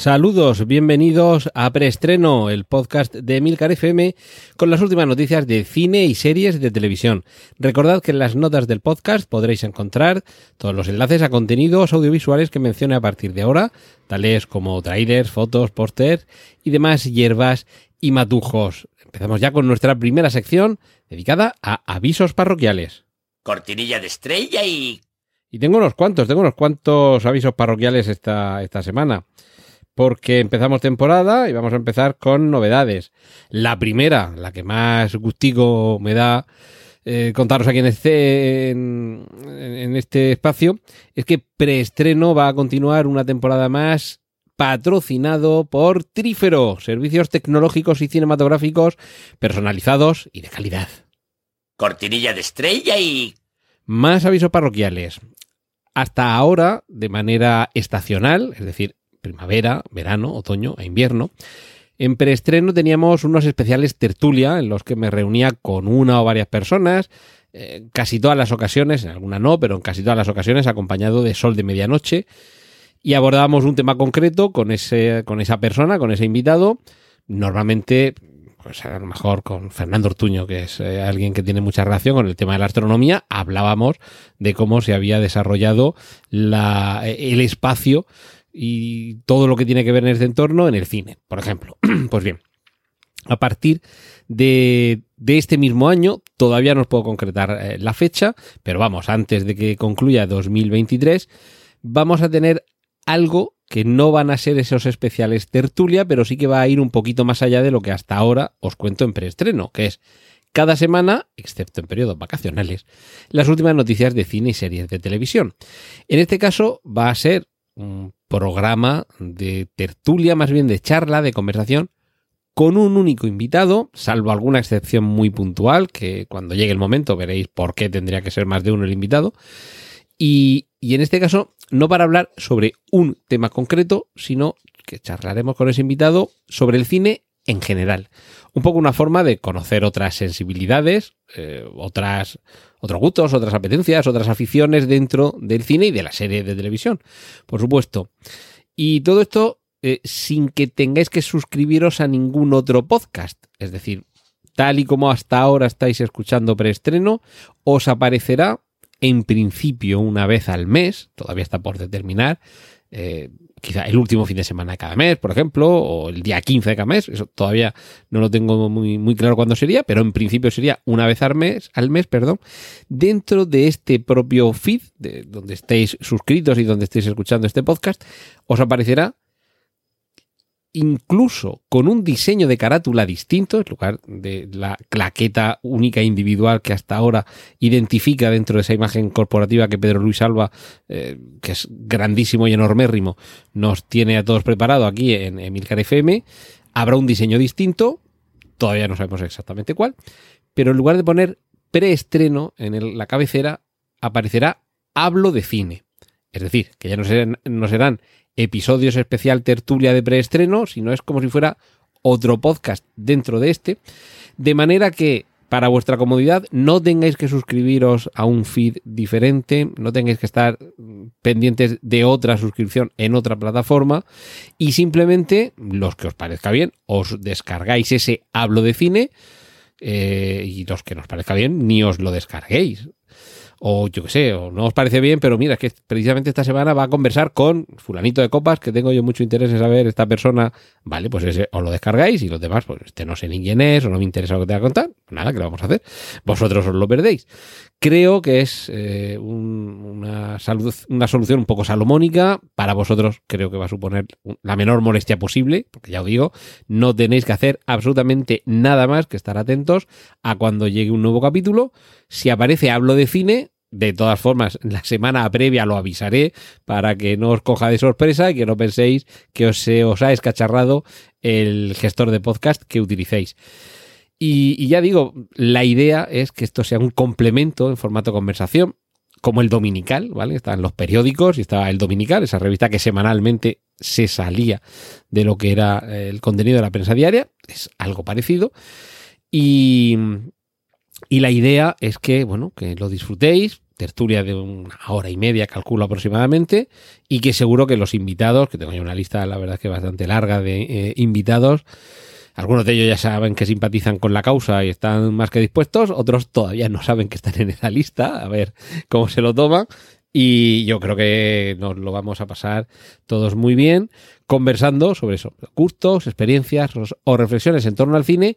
Saludos, bienvenidos a Preestreno, el podcast de Milcar FM con las últimas noticias de cine y series de televisión. Recordad que en las notas del podcast podréis encontrar todos los enlaces a contenidos audiovisuales que mencione a partir de ahora, tales como trailers, fotos, pósters y demás hierbas y matujos. Empezamos ya con nuestra primera sección dedicada a avisos parroquiales. Cortinilla de estrella y... Y tengo unos cuantos, tengo unos cuantos avisos parroquiales esta, esta semana porque empezamos temporada y vamos a empezar con novedades. La primera, la que más gustigo me da eh, contaros a quien esté en, en este espacio, es que preestreno va a continuar una temporada más patrocinado por Trífero, servicios tecnológicos y cinematográficos personalizados y de calidad. Cortinilla de estrella y... Más avisos parroquiales. Hasta ahora, de manera estacional, es decir, primavera, verano, otoño e invierno. En preestreno teníamos unos especiales tertulia en los que me reunía con una o varias personas, eh, casi todas las ocasiones, en alguna no, pero en casi todas las ocasiones acompañado de Sol de Medianoche, y abordábamos un tema concreto con, ese, con esa persona, con ese invitado, normalmente pues a lo mejor con Fernando Ortuño, que es eh, alguien que tiene mucha relación con el tema de la astronomía, hablábamos de cómo se había desarrollado la, el espacio y todo lo que tiene que ver en este entorno en el cine, por ejemplo. pues bien, a partir de, de, este mismo año, todavía no os puedo concretar eh, la fecha, pero vamos, antes de que concluya 2023, vamos a tener algo que no van a ser esos especiales tertulia, pero sí que va a ir un poquito más allá de lo que hasta ahora os cuento en preestreno, que es cada semana, excepto en periodos vacacionales, las últimas noticias de cine y series de televisión. En este caso va a ser programa de tertulia, más bien de charla, de conversación, con un único invitado, salvo alguna excepción muy puntual, que cuando llegue el momento veréis por qué tendría que ser más de uno el invitado. Y, y en este caso, no para hablar sobre un tema concreto, sino que charlaremos con ese invitado sobre el cine en general. Un poco una forma de conocer otras sensibilidades, eh, otras, otros gustos, otras apetencias, otras aficiones dentro del cine y de la serie de televisión, por supuesto. Y todo esto eh, sin que tengáis que suscribiros a ningún otro podcast. Es decir, tal y como hasta ahora estáis escuchando preestreno, os aparecerá en principio una vez al mes, todavía está por determinar, eh, quizá el último fin de semana de cada mes, por ejemplo, o el día 15 de cada mes, eso todavía no lo tengo muy, claro cuándo sería, pero en principio sería una vez al mes, al mes, perdón, dentro de este propio feed, de donde estéis suscritos y donde estéis escuchando este podcast, os aparecerá incluso con un diseño de carátula distinto, en lugar de la claqueta única individual que hasta ahora identifica dentro de esa imagen corporativa que Pedro Luis Alba, eh, que es grandísimo y enormérrimo, nos tiene a todos preparado aquí en Emilcar FM, habrá un diseño distinto, todavía no sabemos exactamente cuál, pero en lugar de poner preestreno en la cabecera, aparecerá hablo de cine. Es decir, que ya no serán episodios especial tertulia de preestreno, sino es como si fuera otro podcast dentro de este, de manera que para vuestra comodidad no tengáis que suscribiros a un feed diferente, no tengáis que estar pendientes de otra suscripción en otra plataforma y simplemente los que os parezca bien os descargáis ese hablo de cine eh, y los que nos parezca bien ni os lo descarguéis o yo qué sé, o no os parece bien, pero mira, es que precisamente esta semana va a conversar con fulanito de copas, que tengo yo mucho interés en saber esta persona, vale, pues ese os lo descargáis y los demás, pues este no sé ni quién es, o no me interesa lo que te va a contar, pues nada, que lo vamos a hacer? Vosotros os lo perdéis. Creo que es eh, un, una, salud, una solución un poco salomónica, para vosotros creo que va a suponer la menor molestia posible, porque ya os digo, no tenéis que hacer absolutamente nada más que estar atentos a cuando llegue un nuevo capítulo, si aparece hablo de cine, de todas formas, la semana previa lo avisaré para que no os coja de sorpresa y que no penséis que os, se os ha escacharrado el gestor de podcast que utilicéis. Y, ya digo, la idea es que esto sea un complemento en formato conversación, como el dominical, ¿vale? Están los periódicos y estaba el dominical, esa revista que semanalmente se salía de lo que era el contenido de la prensa diaria, es algo parecido. Y, y la idea es que, bueno, que lo disfrutéis, tertulia de una hora y media, calculo aproximadamente, y que seguro que los invitados, que tengo ya una lista, la verdad es que bastante larga de eh, invitados, algunos de ellos ya saben que simpatizan con la causa y están más que dispuestos, otros todavía no saben que están en esa lista, a ver cómo se lo toman. Y yo creo que nos lo vamos a pasar todos muy bien conversando sobre eso, gustos, experiencias o reflexiones en torno al cine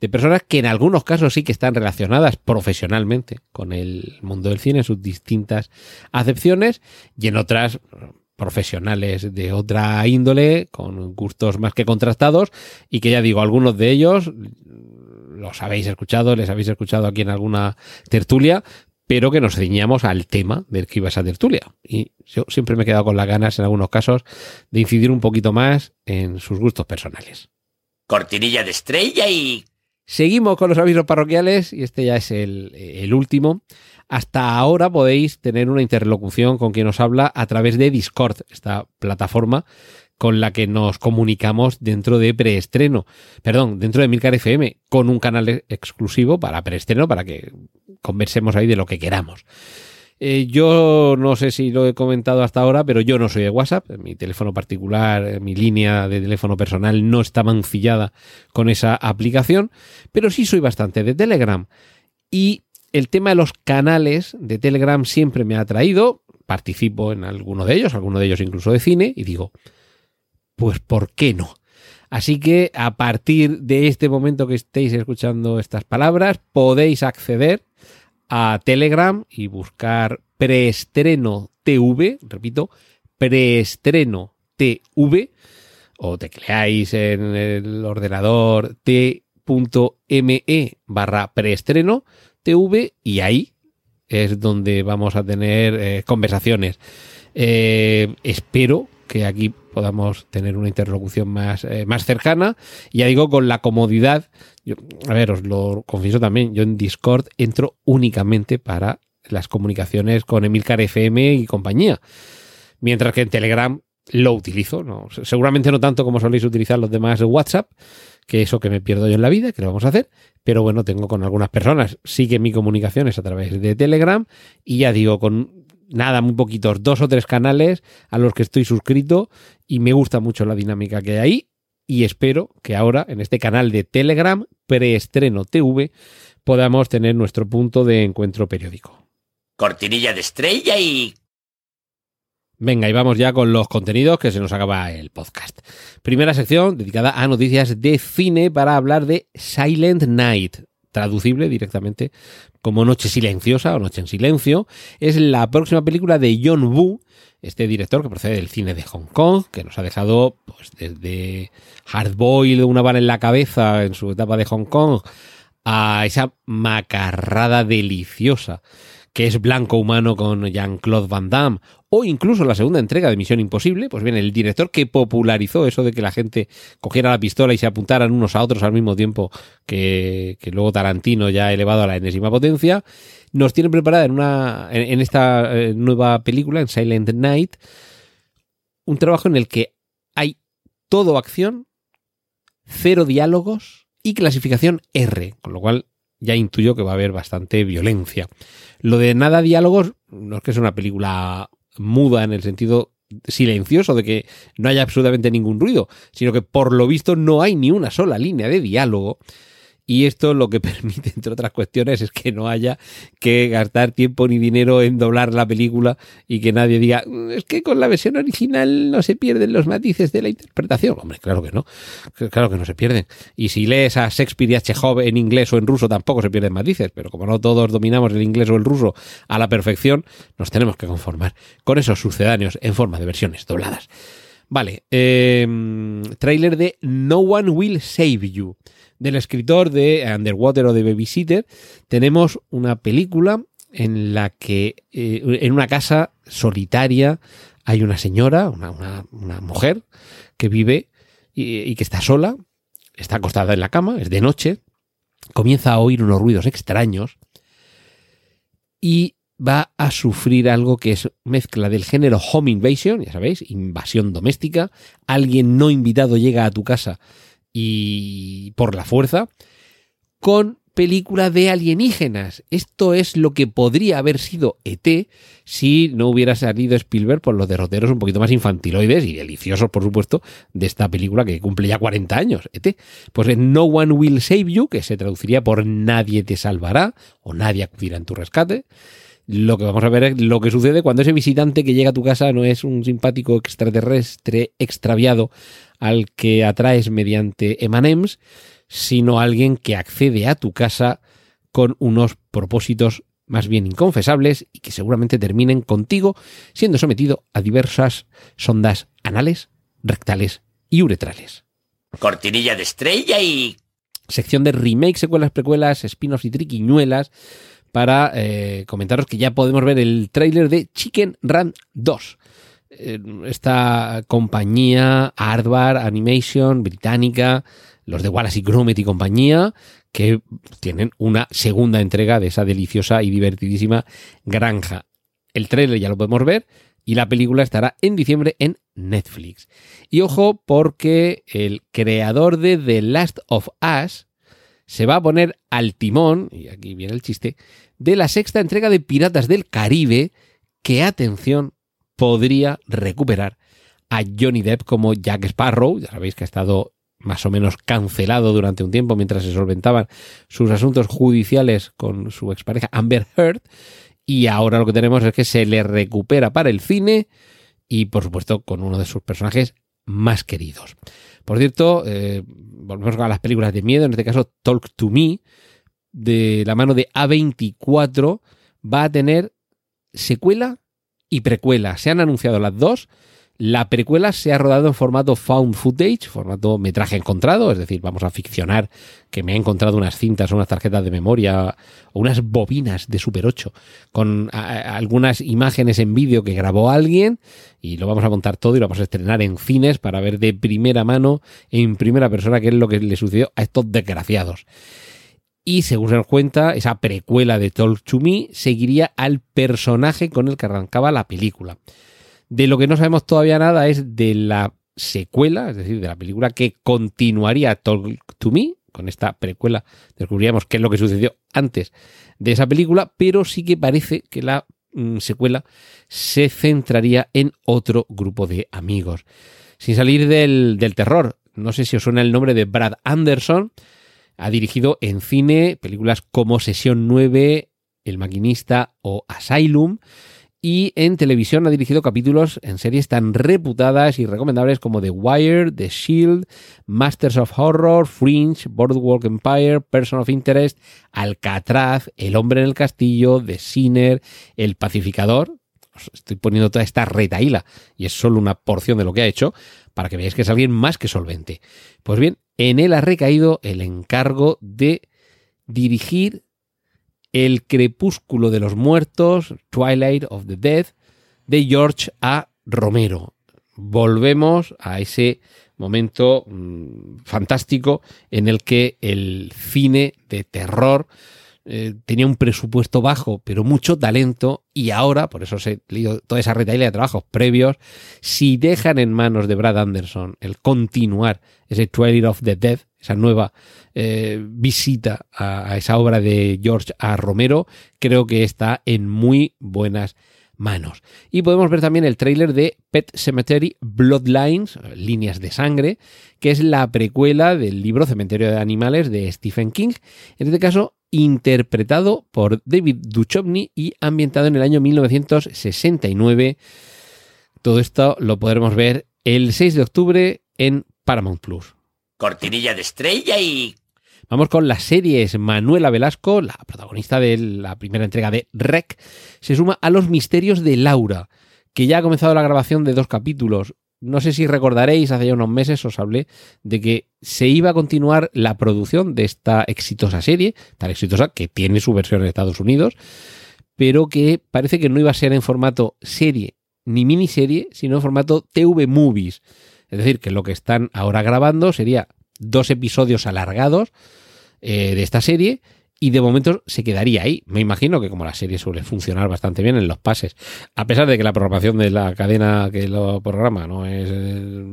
de personas que en algunos casos sí que están relacionadas profesionalmente con el mundo del cine en sus distintas acepciones y en otras profesionales de otra índole, con gustos más que contrastados, y que ya digo, algunos de ellos los habéis escuchado, les habéis escuchado aquí en alguna tertulia, pero que nos ciñamos al tema del que iba esa tertulia. Y yo siempre me he quedado con las ganas, en algunos casos, de incidir un poquito más en sus gustos personales. Cortinilla de estrella y... Seguimos con los avisos parroquiales y este ya es el, último. Hasta ahora podéis tener una interlocución con quien os habla a través de Discord, esta plataforma con la que nos comunicamos dentro de preestreno, perdón, dentro de Milcar FM, con un canal exclusivo para preestreno, para que conversemos ahí de lo que queramos. Eh, yo no sé si lo he comentado hasta ahora, pero yo no soy de WhatsApp. Mi teléfono particular, mi línea de teléfono personal no está mancillada con esa aplicación, pero sí soy bastante de Telegram. Y el tema de los canales de Telegram siempre me ha atraído. Participo en alguno de ellos, alguno de ellos incluso de cine, y digo, pues ¿por qué no? Así que a partir de este momento que estéis escuchando estas palabras, podéis acceder a Telegram y buscar preestreno TV, repito, preestreno TV, o tecleáis en el ordenador t.me barra preestreno TV y ahí es donde vamos a tener eh, conversaciones. Eh, espero que aquí podamos tener una interlocución más, eh, más cercana. Y ya digo, con la comodidad, yo, a ver, os lo confieso también, yo en Discord entro únicamente para las comunicaciones con Emilcar FM y compañía. Mientras que en Telegram lo utilizo, ¿no? seguramente no tanto como soléis utilizar los demás de WhatsApp, que eso que me pierdo yo en la vida, que lo vamos a hacer, pero bueno, tengo con algunas personas, sigue mi comunicación es a través de Telegram y ya digo, con nada, muy poquitos, dos o tres canales a los que estoy suscrito y me gusta mucho la dinámica que hay ahí y espero que ahora en este canal de Telegram, preestreno TV, podamos tener nuestro punto de encuentro periódico. Cortinilla de estrella y... Venga, y vamos ya con los contenidos que se nos acaba el podcast. Primera sección dedicada a noticias de cine para hablar de Silent Night, traducible directamente como Noche Silenciosa o Noche en Silencio. Es la próxima película de John Woo, este director que procede del cine de Hong Kong, que nos ha dejado pues, desde Hardboiled, una bala en la cabeza en su etapa de Hong Kong, a esa macarrada deliciosa que es Blanco Humano con Jean-Claude Van Damme, o incluso la segunda entrega de Misión Imposible, pues bien, el director que popularizó eso de que la gente cogiera la pistola y se apuntaran unos a otros al mismo tiempo que, luego Tarantino ya elevado a la enésima potencia, nos tiene preparada en, una, en, en esta eh, nueva película, en Silent Night, un trabajo en el que hay todo acción, cero diálogos y clasificación R, con lo cual ya intuyo que va a haber bastante violencia. Lo de nada diálogos no es que es una película muda en el sentido silencioso de que no haya absolutamente ningún ruido, sino que por lo visto no hay ni una sola línea de diálogo y esto lo que permite, entre otras cuestiones, es que no haya que gastar tiempo ni dinero en doblar la película y que nadie diga, "Mm, es que con la versión original no se pierden los matices de la interpretación. Hombre, claro que no, claro que no se pierden. Y si lees a Shakespeare y a Chekhov en inglés o en ruso tampoco se pierden matices, pero como no todos dominamos el inglés o el ruso a la perfección, nos tenemos que conformar con esos sucedáneos en forma de versiones dobladas. Vale, eh, tráiler de No One Will Save You del escritor de Underwater o de Babysitter, tenemos una película en la que eh, en una casa solitaria hay una señora, una, mujer que vive y, que está sola, está acostada en la cama, es de noche, comienza a oír unos ruidos extraños y va a sufrir algo que es mezcla del género home invasion, ya sabéis, invasión doméstica, alguien no invitado llega a tu casa y por la fuerza, con película de alienígenas. Esto es lo que podría haber sido ET si no hubiera salido Spielberg por los derroteros un poquito más infantiloides y deliciosos, por supuesto, de esta película que cumple ya 40 años, ET. Pues en No One Will Save You, que se traduciría por Nadie te salvará o Nadie acudirá en tu rescate. Lo que vamos a ver es lo que sucede cuando ese visitante que llega a tu casa no es un simpático extraterrestre extraviado al que atraes mediante emanems, sino alguien que accede a tu casa con unos propósitos más bien inconfesables y que seguramente terminen contigo siendo sometido a diversas sondas anales, rectales y uretrales. Cortinilla de estrella y... Sección de remakes, secuelas, precuelas, spin-offs y triquiñuelas para eh, comentaros que ya podemos ver el tráiler de Chicken Run 2. Esta compañía Hardware Animation británica los de Wallace y Gromit y compañía, que tienen una segunda entrega de esa deliciosa y divertidísima granja. El trailer ya lo podemos ver y la película estará en diciembre en Netflix. Y ojo porque el creador de The Last of Us se va a poner al timón, y aquí viene el chiste, de la sexta entrega de Piratas del Caribe, que atención, podría recuperar a Johnny Depp como Jack Sparrow, ya sabéis que ha estado más o menos cancelado durante un tiempo mientras se solventaban sus asuntos judiciales con su expareja Amber Heard. Y ahora lo que tenemos es que se le recupera para el cine y por supuesto con uno de sus personajes más queridos. Por cierto, eh, volvemos a las películas de miedo, en este caso Talk to Me, de la mano de A24, va a tener secuela y precuela. Se han anunciado las dos la precuela se ha rodado en formato found footage, formato metraje encontrado, es decir, vamos a ficcionar que me ha encontrado unas cintas unas tarjetas de memoria o unas bobinas de Super 8 con algunas imágenes en vídeo que grabó alguien y lo vamos a montar todo y lo vamos a estrenar en cines para ver de primera mano, en primera persona, qué es lo que le sucedió a estos desgraciados. Y según se nos cuenta, esa precuela de Talk to Me seguiría al personaje con el que arrancaba la película. De lo que no sabemos todavía nada es de la secuela, es decir, de la película que continuaría Talk to Me. Con esta precuela descubriríamos qué es lo que sucedió antes de esa película, pero sí que parece que la mm, secuela se centraría en otro grupo de amigos. Sin salir del, del terror, no sé si os suena el nombre de Brad Anderson, ha dirigido en cine películas como Sesión 9, El Maquinista o Asylum y en televisión ha dirigido capítulos en series tan reputadas y recomendables como The Wire, The Shield, Masters of Horror, Fringe, Boardwalk Empire, Person of Interest, Alcatraz, El hombre en el castillo, The Sinner, El pacificador. Estoy poniendo toda esta retaíla y es solo una porción de lo que ha hecho para que veáis que es alguien más que solvente. Pues bien, en él ha recaído el encargo de dirigir el crepúsculo de los muertos, Twilight of the Dead, de George A. Romero. Volvemos a ese momento mmm, fantástico en el que el cine de terror eh, tenía un presupuesto bajo, pero mucho talento, y ahora, por eso os he leído toda esa retaila de trabajos previos, si dejan en manos de Brad Anderson el continuar ese Twilight of the Dead, esa nueva eh, visita a, a, esa obra de George A. Romero, creo que está en muy buenas manos. Y podemos ver también el tráiler de Pet Cemetery Bloodlines, líneas de sangre, que es la precuela del libro Cementerio de Animales de Stephen King. En este caso, interpretado por David Duchovny y ambientado en el año 1969. Todo esto lo podremos ver el 6 de octubre en Paramount Plus cortinilla de estrella y... Vamos con las series. Manuela Velasco, la protagonista de la primera entrega de Rec, se suma a los misterios de Laura, que ya ha comenzado la grabación de dos capítulos. No sé si recordaréis, hace ya unos meses os hablé de que se iba a continuar la producción de esta exitosa serie, tan exitosa que tiene su versión en Estados Unidos, pero que parece que no iba a ser en formato serie ni miniserie, sino en formato TV Movies. Es decir, que lo que están ahora grabando sería dos episodios alargados eh, de esta serie y de momento se quedaría ahí. Me imagino que como la serie suele funcionar bastante bien en los pases, a pesar de que la programación de la cadena que lo programa no es, eh,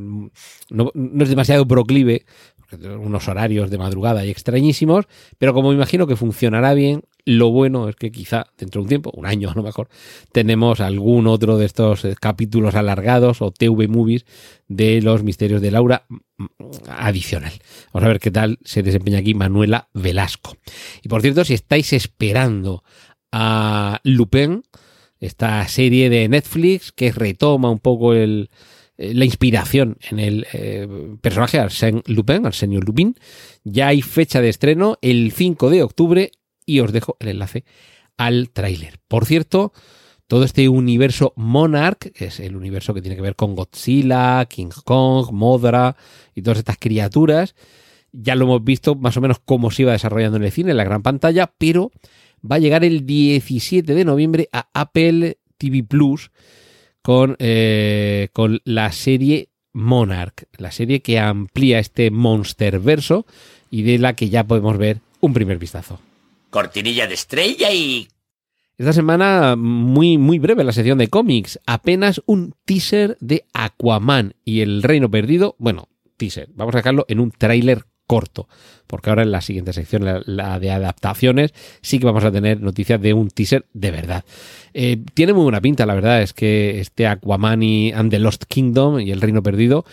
no, no es demasiado proclive, unos horarios de madrugada y extrañísimos, pero como me imagino que funcionará bien, lo bueno es que quizá dentro de un tiempo, un año a lo mejor, tenemos algún otro de estos eh, capítulos alargados o TV movies de los misterios de Laura mm, adicional. Vamos a ver qué tal se desempeña aquí Manuela Velasco. Y por cierto, si estáis esperando a Lupin, esta serie de Netflix que retoma un poco el, la inspiración en el eh, personaje Arsène Lupin, Arsenio Lupin. Ya hay fecha de estreno el 5 de octubre y os dejo el enlace al tráiler. Por cierto, todo este universo Monarch, que es el universo que tiene que ver con Godzilla, King Kong, Modra y todas estas criaturas, ya lo hemos visto más o menos cómo se iba desarrollando en el cine, en la gran pantalla, pero va a llegar el 17 de noviembre a Apple TV Plus con, eh, con la serie Monarch, la serie que amplía este monster verso y de la que ya podemos ver un primer vistazo. Cortinilla de estrella y... Esta semana muy muy breve la sección de cómics, apenas un teaser de Aquaman y el Reino Perdido, bueno, teaser, vamos a dejarlo en un tráiler corto, porque ahora en la siguiente sección, la, de adaptaciones, sí que vamos a tener noticias de un teaser de verdad. Eh, tiene muy buena pinta, la verdad, es que este Aquaman y and the Lost Kingdom y el Reino Perdido,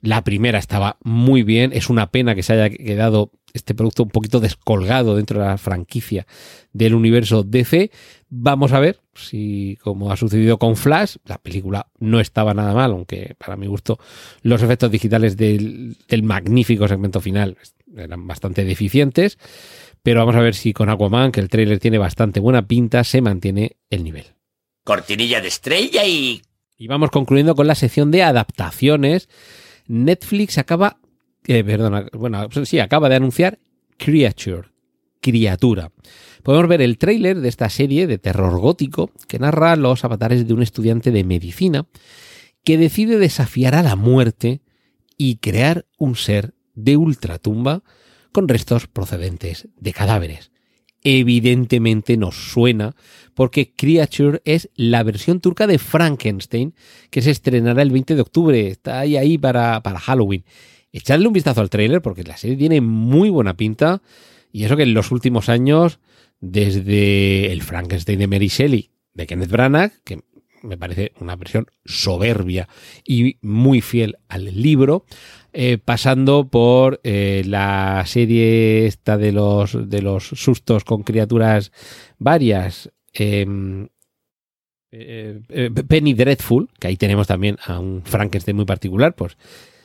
la primera estaba muy bien, es una pena que se haya quedado este producto un poquito descolgado dentro de la franquicia del universo DC. Vamos a ver si, como ha sucedido con Flash, la película no estaba nada mal, aunque para mi gusto los efectos digitales del, del magnífico segmento final eran bastante deficientes. Pero vamos a ver si con Aquaman, que el trailer tiene bastante buena pinta, se mantiene el nivel. Cortinilla de estrella y... Y vamos concluyendo con la sección de adaptaciones. Netflix acaba eh, perdona, bueno, sí, acaba de anunciar Creature, criatura. Podemos ver el tráiler de esta serie de terror gótico que narra los avatares de un estudiante de medicina que decide desafiar a la muerte y crear un ser de ultratumba con restos procedentes de cadáveres. Evidentemente nos suena porque Creature es la versión turca de Frankenstein que se estrenará el 20 de octubre. Está ahí, ahí para, para Halloween echadle un vistazo al tráiler porque la serie tiene muy buena pinta y eso que en los últimos años, desde el Frankenstein de Mary Shelley de Kenneth Branagh, que me parece una versión soberbia y muy fiel al libro, eh, pasando por eh, la serie esta de los, de los sustos con criaturas varias, em, eh, Penny Dreadful, que ahí tenemos también a un Frankenstein muy particular, pues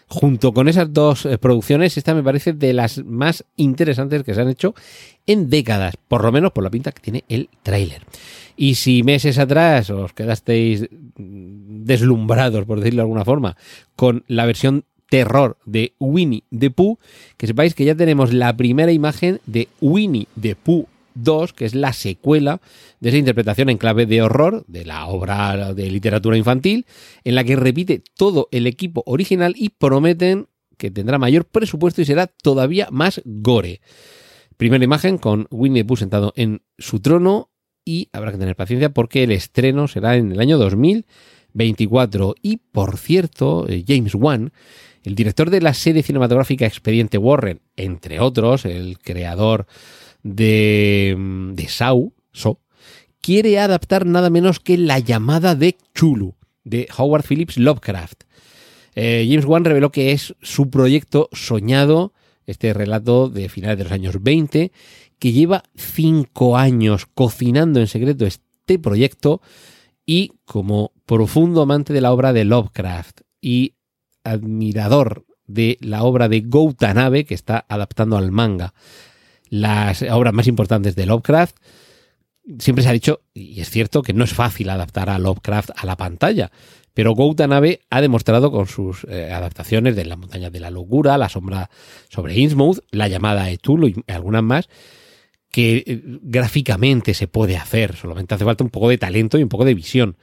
junto con esas dos eh, producciones, esta me parece de las más interesantes que se han hecho en décadas, por lo menos por la pinta que tiene el tráiler. Y si meses atrás os quedasteis deslumbrados, por decirlo de alguna forma, con la versión terror de Winnie the Pooh, que sepáis que ya tenemos la primera imagen de Winnie the Pooh 2, que es la secuela de esa interpretación en clave de horror de la obra de literatura infantil, en la que repite todo el equipo original y prometen que tendrá mayor presupuesto y será todavía más gore. Primera imagen con Winnie the sentado en su trono y habrá que tener paciencia porque el estreno será en el año 2024. Y por cierto, eh, James Wan, el director de la serie cinematográfica Expediente Warren, entre otros, el creador de, de Sau, so, quiere adaptar nada menos que La llamada de Chulu, de Howard Phillips Lovecraft. Eh, James Wan reveló que es su proyecto soñado, este relato de finales de los años 20, que lleva cinco años cocinando en secreto este proyecto y como profundo amante de la obra de Lovecraft y admirador de la obra de Goutanabe que está adaptando al manga las obras más importantes de Lovecraft, siempre se ha dicho, y es cierto, que no es fácil adaptar a Lovecraft a la pantalla. Pero Goutanabe ha demostrado con sus eh, adaptaciones de Las montañas de la locura, La sombra sobre Innsmouth, La llamada de Tulu y algunas más, que eh, gráficamente se puede hacer. Solamente hace falta un poco de talento y un poco de visión.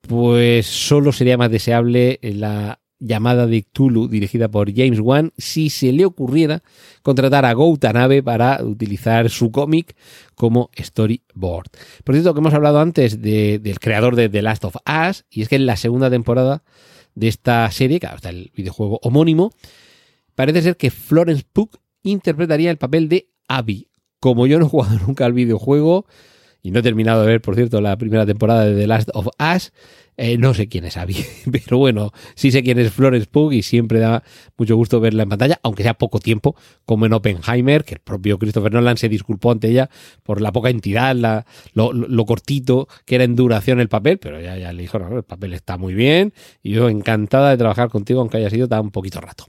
Pues solo sería más deseable la llamada de Cthulhu, dirigida por James Wan, si se le ocurriera contratar a Goutanabe para utilizar su cómic como storyboard. Por cierto, que hemos hablado antes del creador de The Last of Us, y es que en la segunda temporada de esta serie, que está el videojuego homónimo, parece ser que Florence Pugh interpretaría el papel de Abby. Como yo no he jugado nunca al videojuego, y no he terminado de ver, por cierto, la primera temporada de The Last of Us, eh, no sé quién es Abby, pero bueno, sí sé quién es Florence Pugh y siempre da mucho gusto verla en pantalla, aunque sea poco tiempo, como en Oppenheimer, que el propio Christopher Nolan se disculpó ante ella por la poca entidad, la, lo, cortito que era en duración el papel, pero ya, ya le dijo, no, el papel está muy bien y yo encantada de trabajar contigo, aunque haya sido tan poquito rato.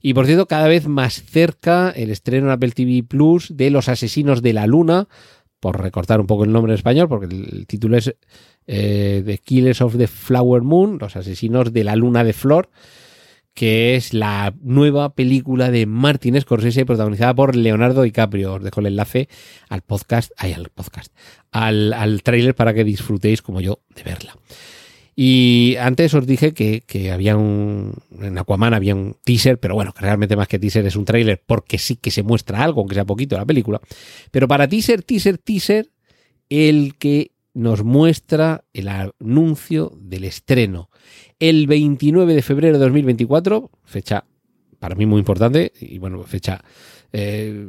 Y por cierto, cada vez más cerca el estreno en Apple TV Plus de Los Asesinos de la Luna, por recortar un poco el nombre en español, porque el título es eh, The Killers of the Flower Moon, Los Asesinos de la Luna de Flor, que es la nueva película de Martin Scorsese protagonizada por Leonardo DiCaprio. Os dejo el enlace al podcast, ay, al podcast, al, al tráiler para que disfrutéis como yo de verla. Y antes os dije que, había un. En Aquaman había un teaser, pero bueno, que realmente más que teaser es un tráiler porque sí que se muestra algo, aunque sea poquito la película. Pero para teaser, teaser, teaser, el que nos muestra el anuncio del estreno. El 29 de febrero de 2024, fecha para mí muy importante, y bueno, fecha eh,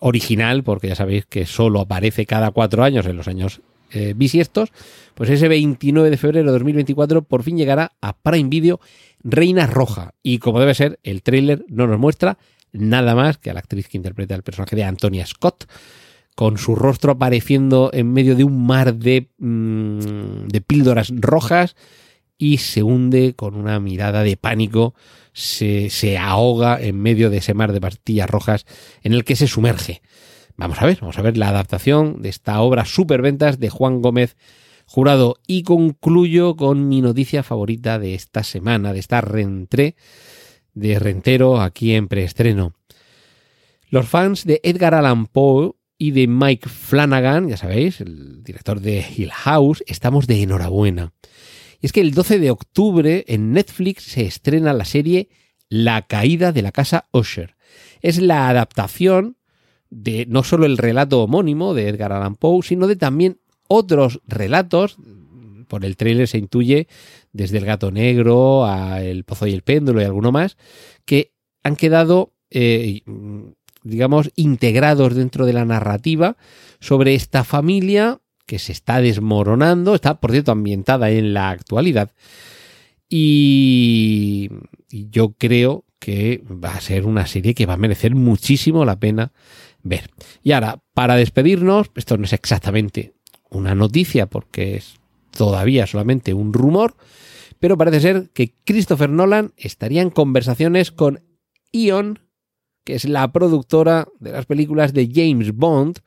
original, porque ya sabéis que solo aparece cada cuatro años en los años eh, bisiestos, pues ese 29 de febrero de 2024 por fin llegará a Prime Video Reina Roja. Y como debe ser, el tráiler no nos muestra nada más que a la actriz que interpreta el personaje de Antonia Scott, con su rostro apareciendo en medio de un mar de, mm, de píldoras rojas y se hunde con una mirada de pánico, se, se ahoga en medio de ese mar de pastillas rojas en el que se sumerge. Vamos a ver, vamos a ver la adaptación de esta obra superventas de Juan Gómez Jurado. Y concluyo con mi noticia favorita de esta semana, de esta rentré de Rentero aquí en preestreno. Los fans de Edgar Allan Poe y de Mike Flanagan, ya sabéis, el director de Hill House, estamos de enhorabuena. Y es que el 12 de octubre en Netflix se estrena la serie La caída de la casa Usher. Es la adaptación de no solo el relato homónimo de Edgar Allan Poe, sino de también otros relatos. Por el tráiler se intuye desde El gato negro a El pozo y el péndulo y alguno más, que han quedado, eh, digamos, integrados dentro de la narrativa sobre esta familia que se está desmoronando, está, por cierto, ambientada en la actualidad. Y, y yo creo que va a ser una serie que va a merecer muchísimo la pena ver. Y ahora, para despedirnos, esto no es exactamente una noticia porque es todavía solamente un rumor, pero parece ser que Christopher Nolan estaría en conversaciones con Ion, que es la productora de las películas de James Bond,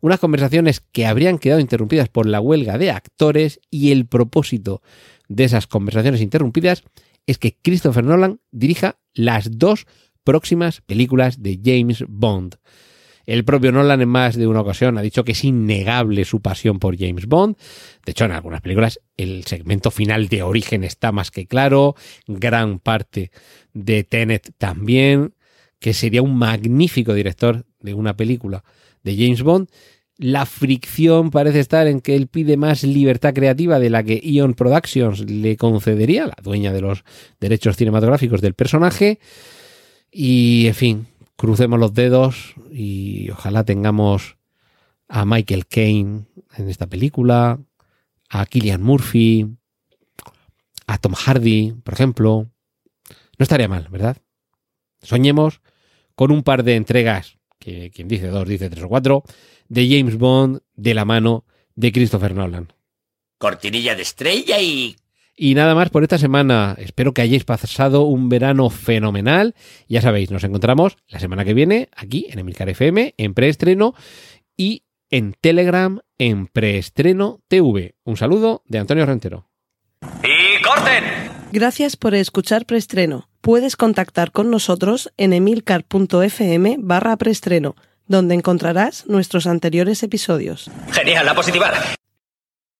unas conversaciones que habrían quedado interrumpidas por la huelga de actores y el propósito de esas conversaciones interrumpidas es que Christopher Nolan dirija las dos próximas películas de James Bond. El propio Nolan en más de una ocasión ha dicho que es innegable su pasión por James Bond. De hecho, en algunas películas el segmento final de origen está más que claro. Gran parte de Tenet también, que sería un magnífico director de una película de James Bond. La fricción parece estar en que él pide más libertad creativa de la que Ion Productions le concedería, la dueña de los derechos cinematográficos del personaje. Y, en fin, crucemos los dedos y ojalá tengamos a Michael Caine en esta película, a Killian Murphy, a Tom Hardy, por ejemplo. No estaría mal, ¿verdad? Soñemos con un par de entregas, que quien dice dos dice tres o cuatro, de James Bond de la mano de Christopher Nolan. Cortinilla de estrella y y nada más por esta semana. Espero que hayáis pasado un verano fenomenal. Ya sabéis, nos encontramos la semana que viene aquí en Emilcar FM, en preestreno y en Telegram en preestreno TV. Un saludo de Antonio Rentero. ¡Y corten! Gracias por escuchar preestreno. Puedes contactar con nosotros en emilcar.fm barra preestreno, donde encontrarás nuestros anteriores episodios. Genial, la positiva.